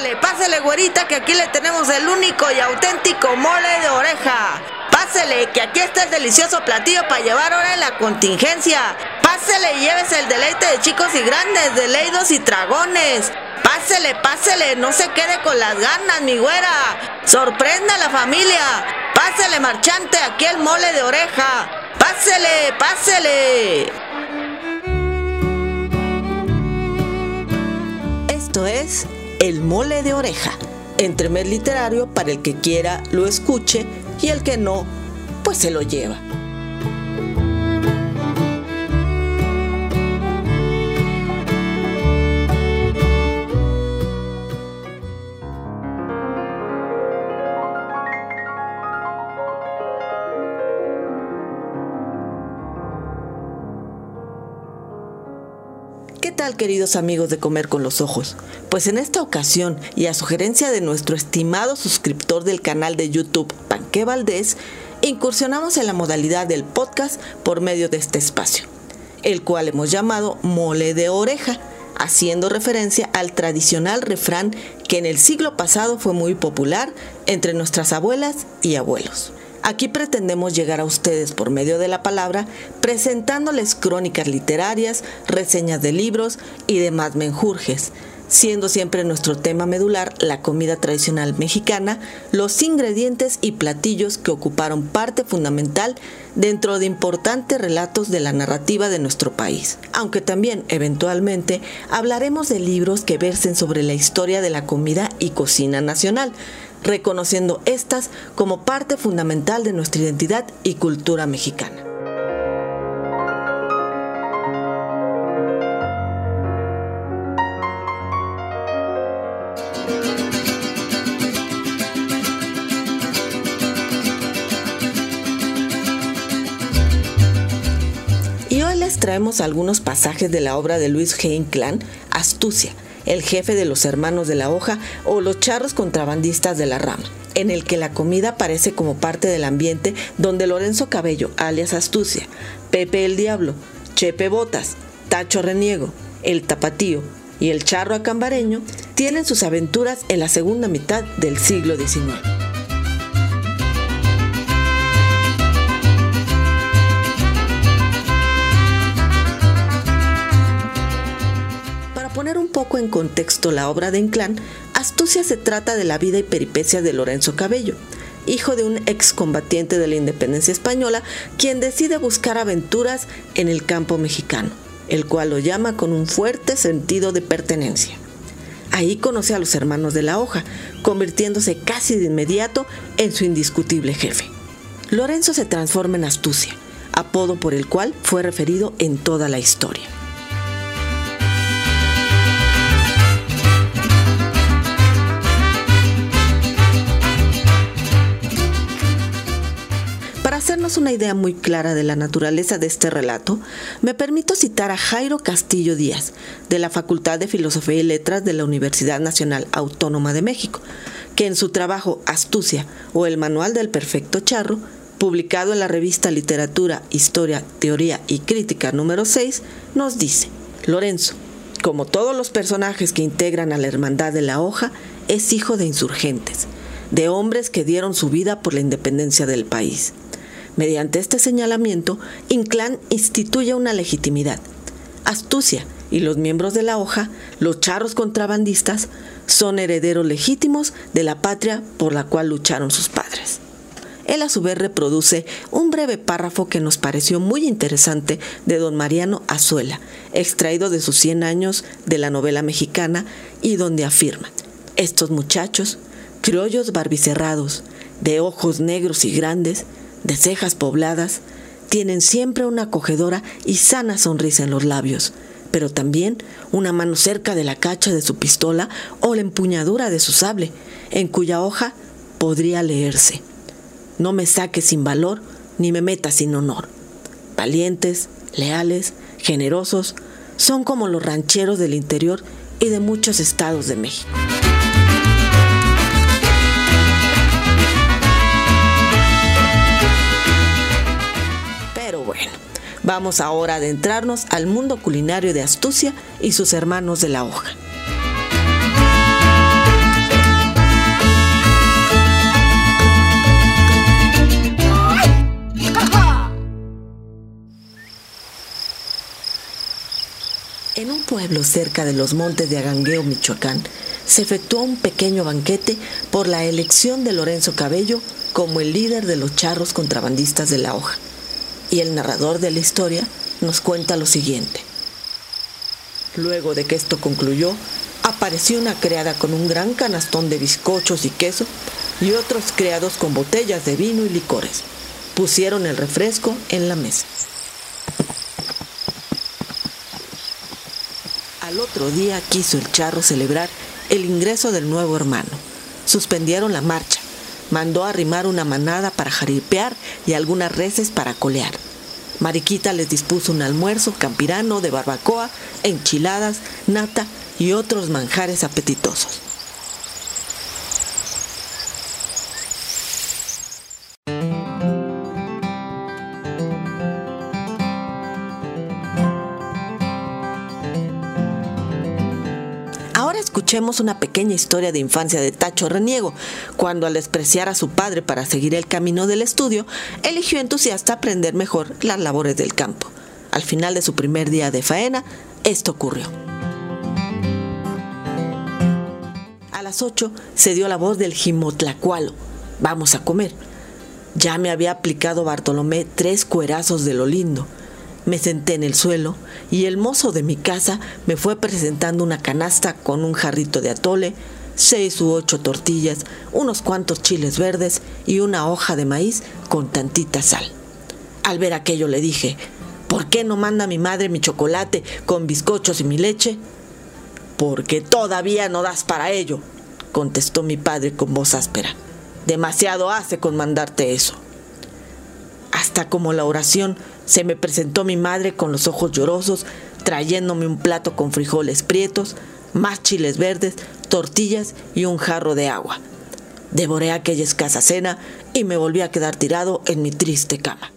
Pásele, pásele, güerita, que aquí le tenemos el único y auténtico mole de oreja. Pásele, que aquí está el delicioso platillo para llevar ahora en la contingencia. Pásele y llévese el deleite de chicos y grandes, de leidos y dragones. Pásele, pásele, no se quede con las ganas, mi güera. Sorprenda a la familia. Pásele, marchante, aquí el mole de oreja. Pásele, pásele. Esto es El mole de oreja, entremés literario para el que quiera lo escuche y el que no, pues se lo lleva. ¿Qué tal queridos amigos de Comer con los Ojos? Pues en esta ocasión y a sugerencia de nuestro estimado suscriptor del canal de YouTube, Panque Valdés, incursionamos en la modalidad del podcast por medio de este espacio, el cual hemos llamado Mole de Oreja, haciendo referencia al tradicional refrán que en el siglo pasado fue muy popular entre nuestras abuelas y abuelos. Aquí pretendemos llegar a ustedes por medio de la palabra, presentándoles crónicas literarias, reseñas de libros y demás menjurjes, siendo siempre nuestro tema medular la comida tradicional mexicana, los ingredientes y platillos que ocuparon parte fundamental dentro de importantes relatos de la narrativa de nuestro país. Aunque también, eventualmente, hablaremos de libros que versen sobre la historia de la comida y cocina nacional, reconociendo estas como parte fundamental de nuestra identidad y cultura mexicana. Y hoy les traemos algunos pasajes de la obra de Luis G. Astucia, el jefe de los hermanos de la hoja o los charros contrabandistas de la rama, en el que la comida aparece como parte del ambiente donde Lorenzo Cabello, alias Astucia, Pepe el Diablo, Chepe Botas, Tacho Reniego, el Tapatío y el Charro Acambareño tienen sus aventuras en la segunda mitad del siglo XIX. En contexto la obra de Inclán, Astucia se trata de la vida y peripecias de Lorenzo Cabello, hijo de un excombatiente de la independencia española, quien decide buscar aventuras en el campo mexicano, el cual lo llama con un fuerte sentido de pertenencia. Ahí conoce a los hermanos de la hoja, convirtiéndose casi de inmediato en su indiscutible jefe. Lorenzo se transforma en Astucia, apodo por el cual fue referido en toda la historia. Hacernos una idea muy clara de la naturaleza de este relato, me permito citar a Jairo Castillo Díaz, de la Facultad de Filosofía y Letras de la Universidad Nacional Autónoma de México, que en su trabajo Astucia o el Manual del Perfecto Charro, publicado en la revista Literatura, Historia, Teoría y Crítica número 6, nos dice, Lorenzo, como todos los personajes que integran a la Hermandad de la Hoja, es hijo de insurgentes, de hombres que dieron su vida por la independencia del país. Mediante este señalamiento, Inclán instituye una legitimidad. Astucia y los miembros de la hoja, los charros contrabandistas, son herederos legítimos de la patria por la cual lucharon sus padres. Él a su vez reproduce un breve párrafo que nos pareció muy interesante de don Mariano Azuela, extraído de sus 100 años de la novela mexicana, y donde afirma, estos muchachos, criollos barbicerrados, de ojos negros y grandes, de cejas pobladas, tienen siempre una acogedora y sana sonrisa en los labios, pero también una mano cerca de la cacha de su pistola o la empuñadura de su sable, en cuya hoja podría leerse. No me saques sin valor ni me metas sin honor. Valientes, leales, generosos, son como los rancheros del interior y de muchos estados de México. Vamos ahora a adentrarnos al mundo culinario de Astucia y sus hermanos de la hoja. En un pueblo cerca de los montes de Agangueo, Michoacán, se efectuó un pequeño banquete por la elección de Lorenzo Cabello como el líder de los charros contrabandistas de la hoja. Y el narrador de la historia nos cuenta lo siguiente. Luego de que esto concluyó, apareció una criada con un gran canastón de bizcochos y queso y otros criados con botellas de vino y licores. Pusieron el refresco en la mesa. Al otro día quiso el charro celebrar el ingreso del nuevo hermano. Suspendieron la marcha. Mandó arrimar una manada para jaripear y algunas reses para colear. Mariquita les dispuso un almuerzo campirano de barbacoa, enchiladas, nata y otros manjares apetitosos. Escuchemos una pequeña historia de infancia de Tacho Reniego, cuando al despreciar a su padre para seguir el camino del estudio, eligió entusiasta aprender mejor las labores del campo. Al final de su primer día de faena, esto ocurrió. A las 8 se dio la voz del jimotlacualo. Vamos a comer. Ya me había aplicado Bartolomé tres cuerazos de lo lindo. Me senté en el suelo y el mozo de mi casa me fue presentando una canasta con un jarrito de atole, seis u ocho tortillas, unos cuantos chiles verdes y una hoja de maíz con tantita sal. Al ver aquello le dije, ¿por qué no manda mi madre mi chocolate con bizcochos y mi leche? Porque todavía no das para ello, contestó mi padre con voz áspera. Demasiado hace con mandarte eso. Como la oración se me presentó mi madre con los ojos llorosos, trayéndome un plato con frijoles prietos, más chiles verdes, tortillas y un jarro de agua. Devoré aquella escasa cena y me volví a quedar tirado en mi triste cama.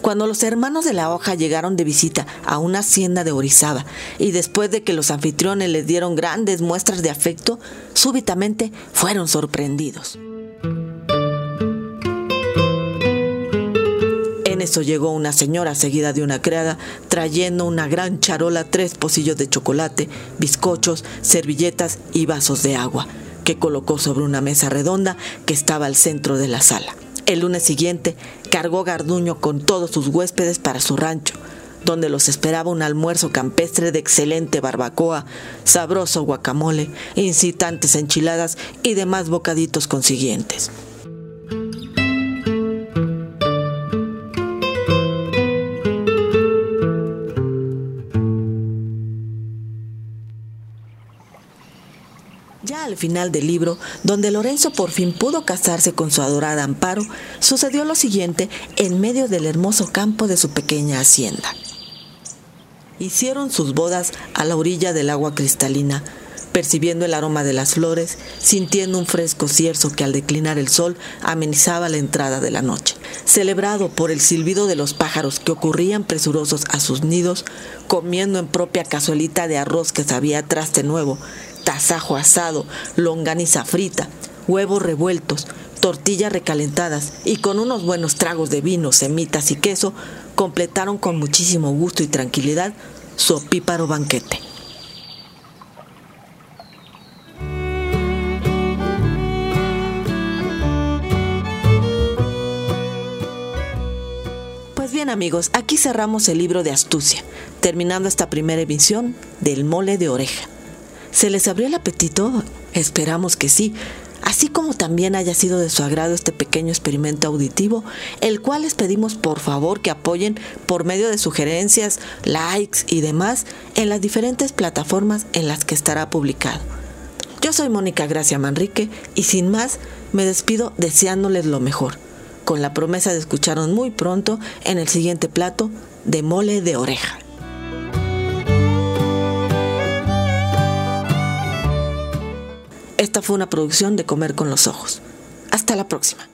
Cuando los hermanos de la hoja llegaron de visita a una hacienda de Orizaba y después de que los anfitriones les dieron grandes muestras de afecto, súbitamente fueron sorprendidos. En eso llegó una señora seguida de una criada trayendo una gran charola, tres pocillos de chocolate, bizcochos, servilletas y vasos de agua, que colocó sobre una mesa redonda que estaba al centro de la sala. El lunes siguiente cargó Garduño con todos sus huéspedes para su rancho, donde los esperaba un almuerzo campestre de excelente barbacoa, sabroso guacamole, incitantes enchiladas y demás bocaditos consiguientes. Final del libro, donde Lorenzo por fin pudo casarse con su adorada Amparo, sucedió lo siguiente en medio del hermoso campo de su pequeña hacienda. Hicieron sus bodas a la orilla del agua cristalina, percibiendo el aroma de las flores, sintiendo un fresco cierzo que al declinar el sol amenizaba la entrada de la noche. Celebrado por el silbido de los pájaros que ocurrían presurosos a sus nidos, comiendo en propia cazuelita de arroz que sabía traste nuevo, tasajo asado, longaniza frita, huevos revueltos, tortillas recalentadas y con unos buenos tragos de vino, semitas y queso, completaron con muchísimo gusto y tranquilidad su opíparo banquete. Pues bien amigos, aquí cerramos el libro de astucia, terminando esta primera emisión del mole de oreja. ¿Se les abrió el apetito? Esperamos que sí, así como también haya sido de su agrado este pequeño experimento auditivo, el cual les pedimos por favor que apoyen por medio de sugerencias, likes y demás en las diferentes plataformas en las que estará publicado. Yo soy Mónica Gracia Manrique y sin más me despido deseándoles lo mejor, con la promesa de escucharnos muy pronto en el siguiente plato de mole de oreja. Esta fue una producción de Comer con los Ojos. Hasta la próxima.